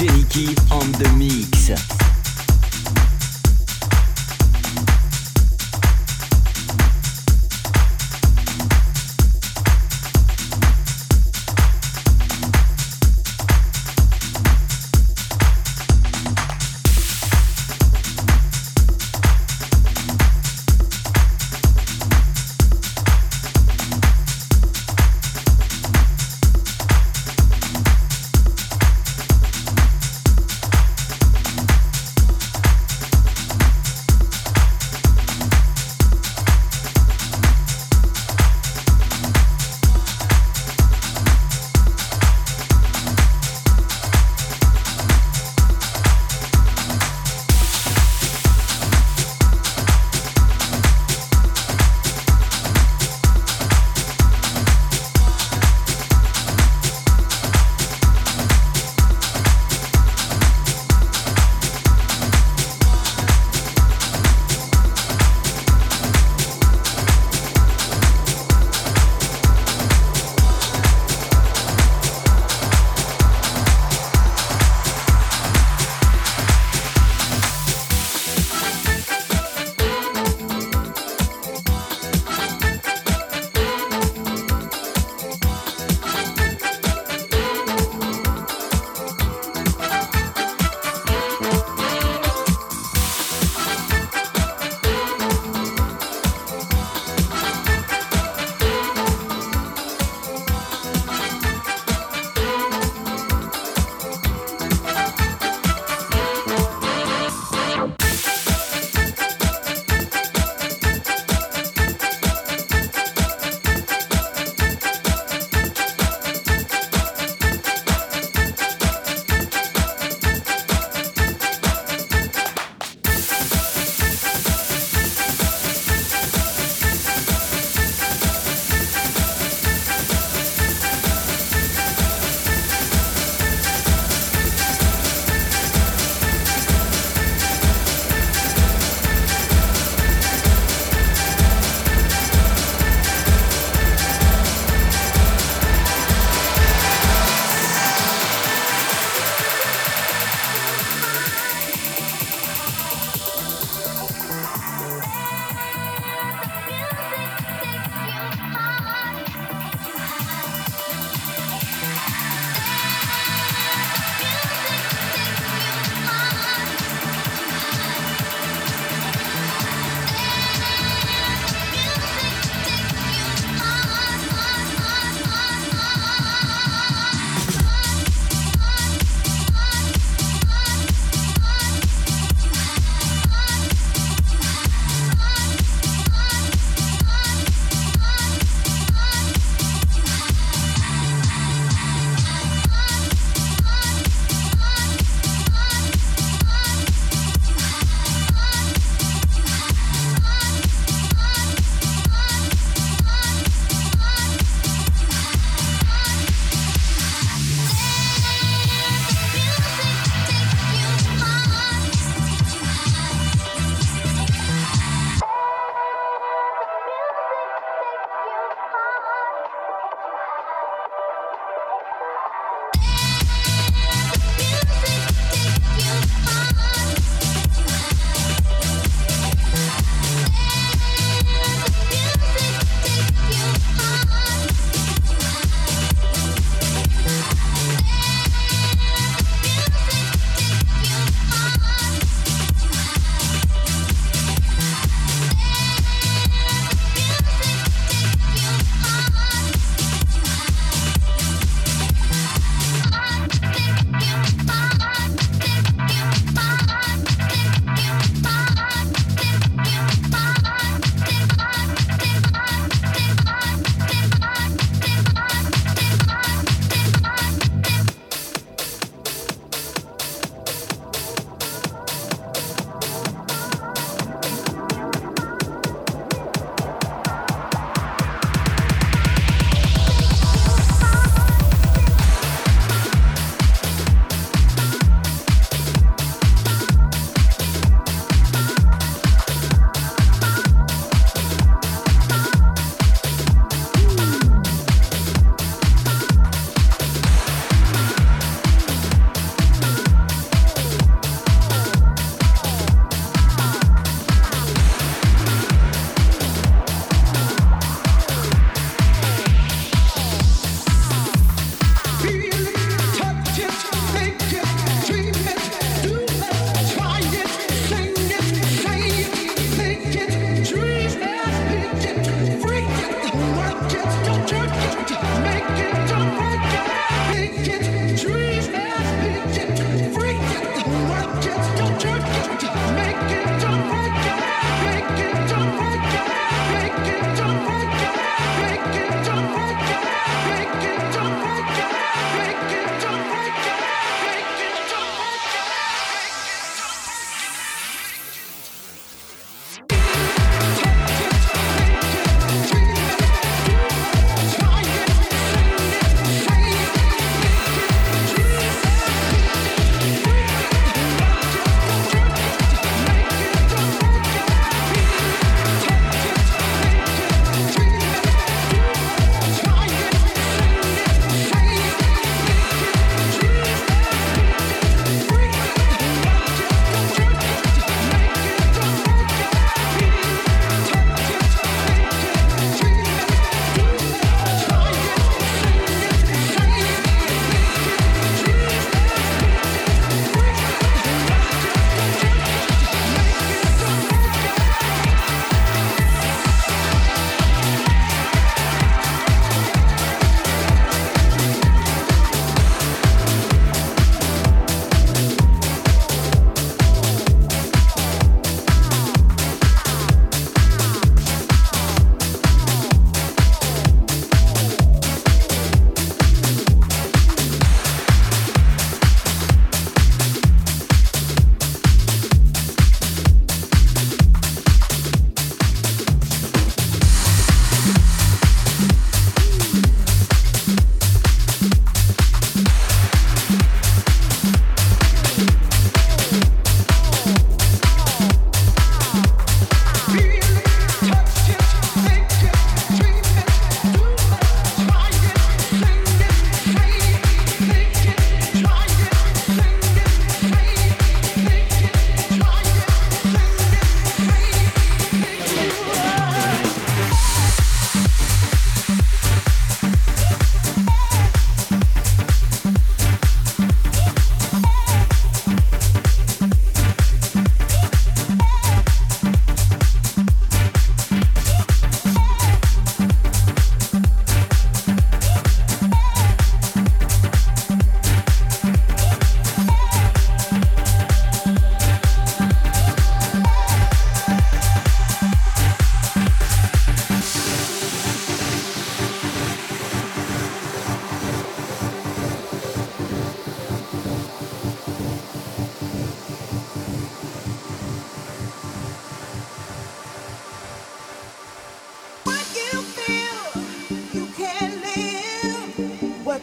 Jenny Key on the mix.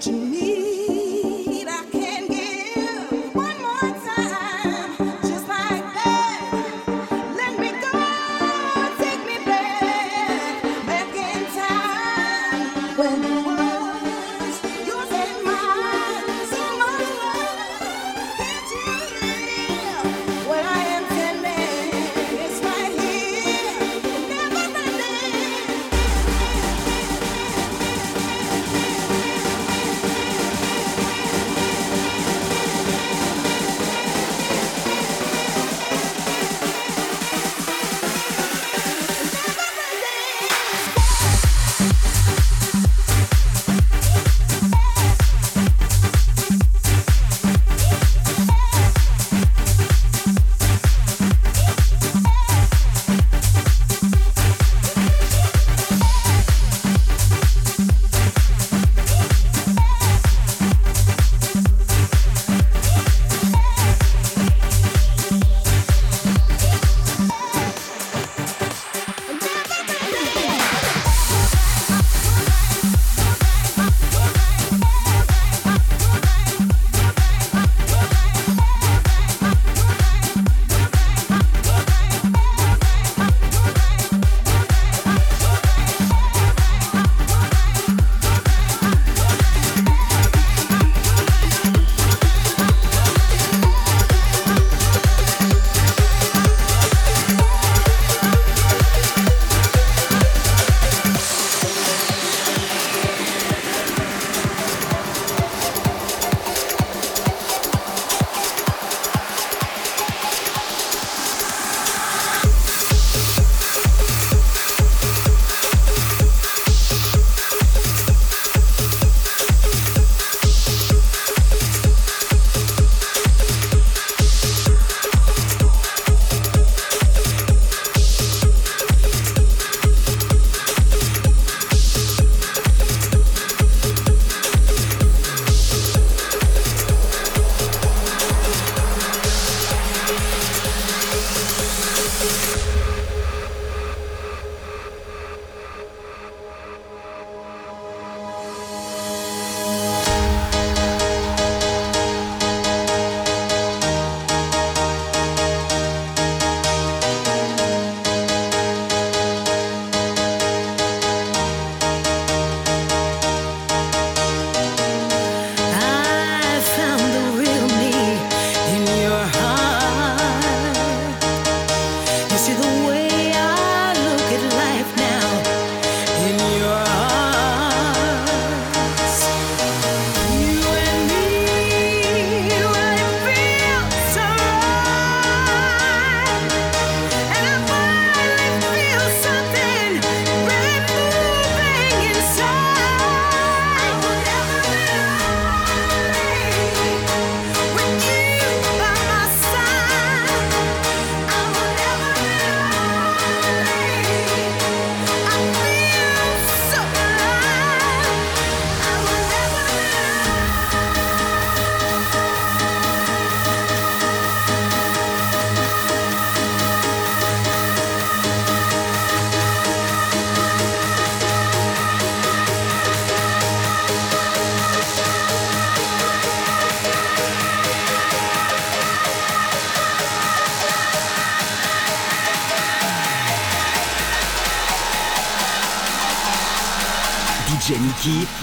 To.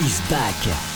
Is back.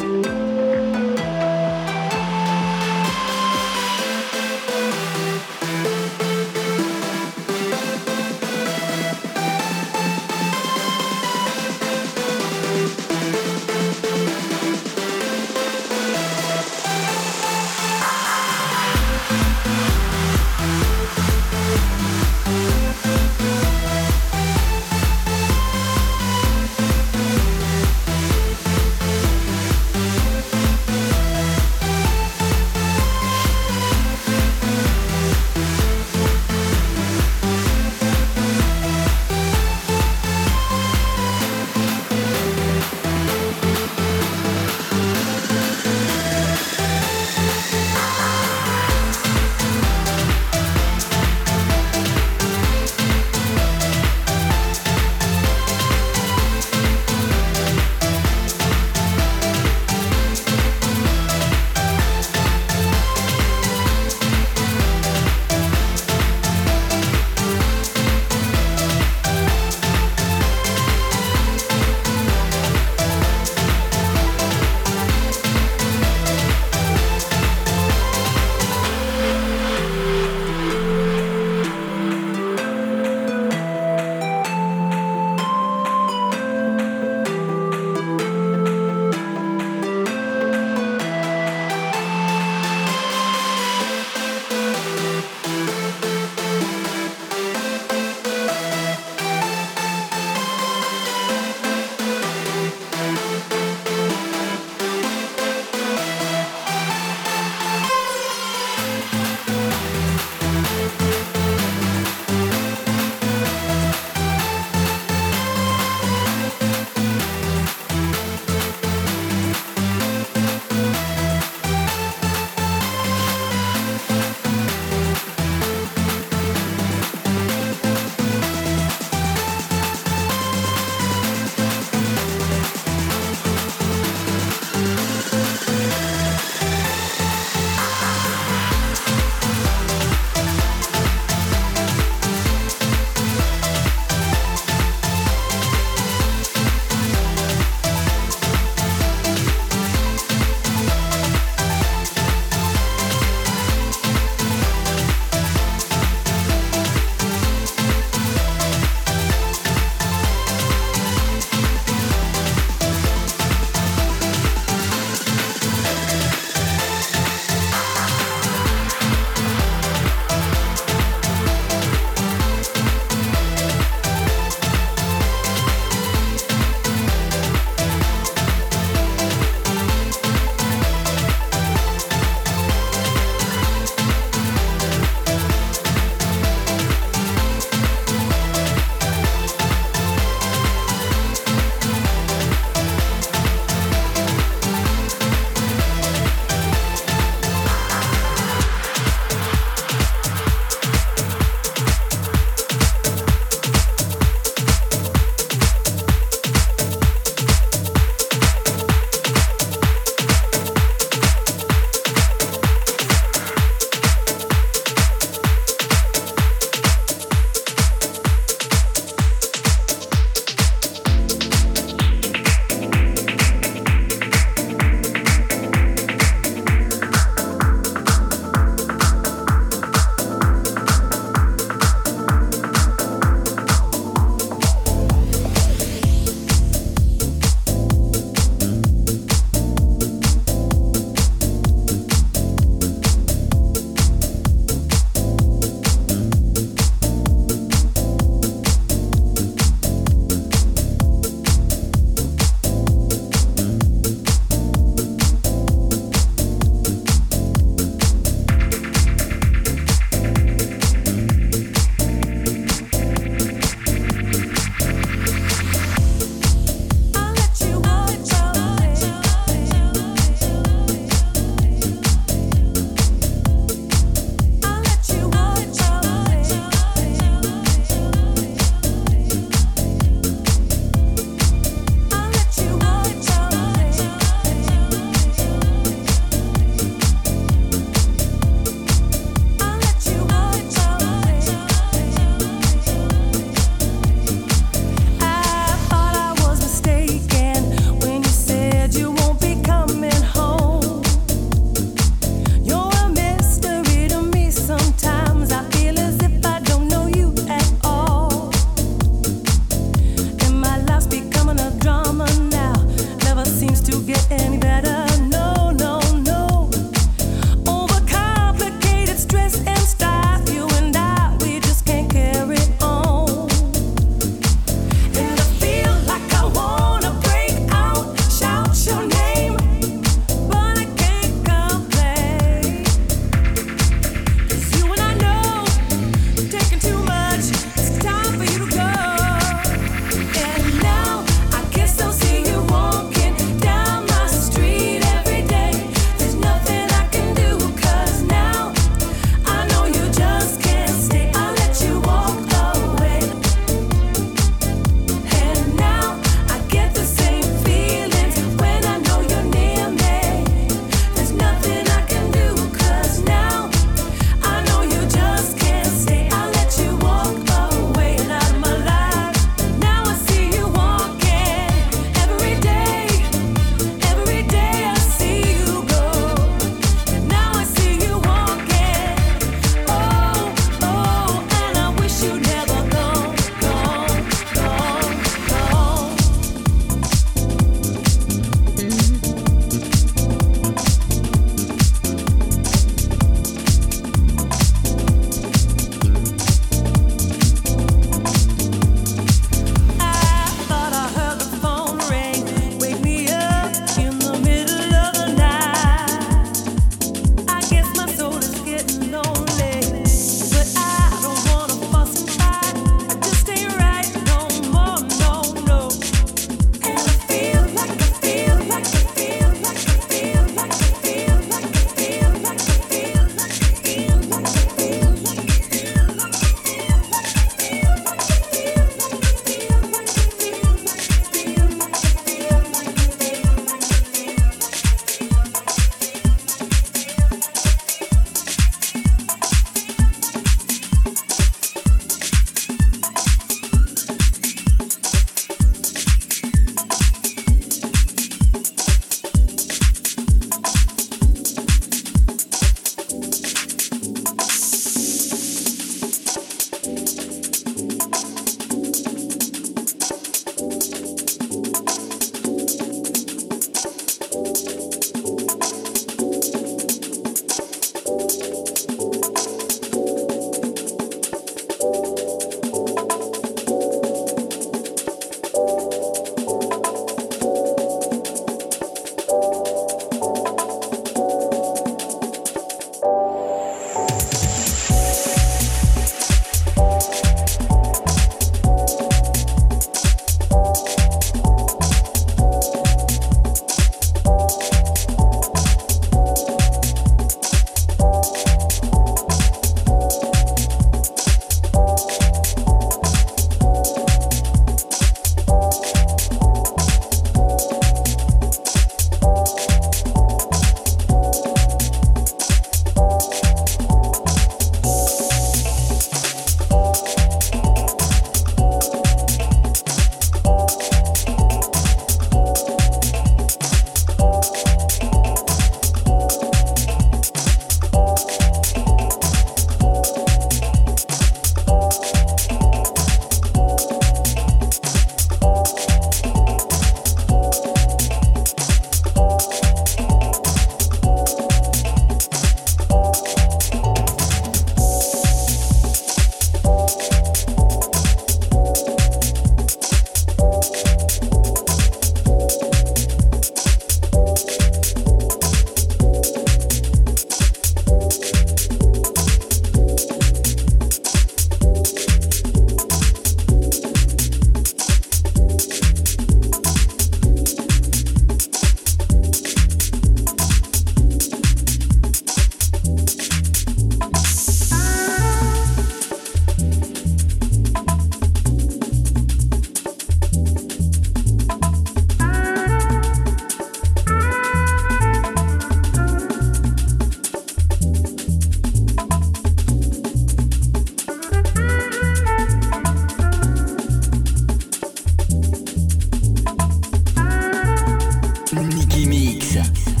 Nicky Mix.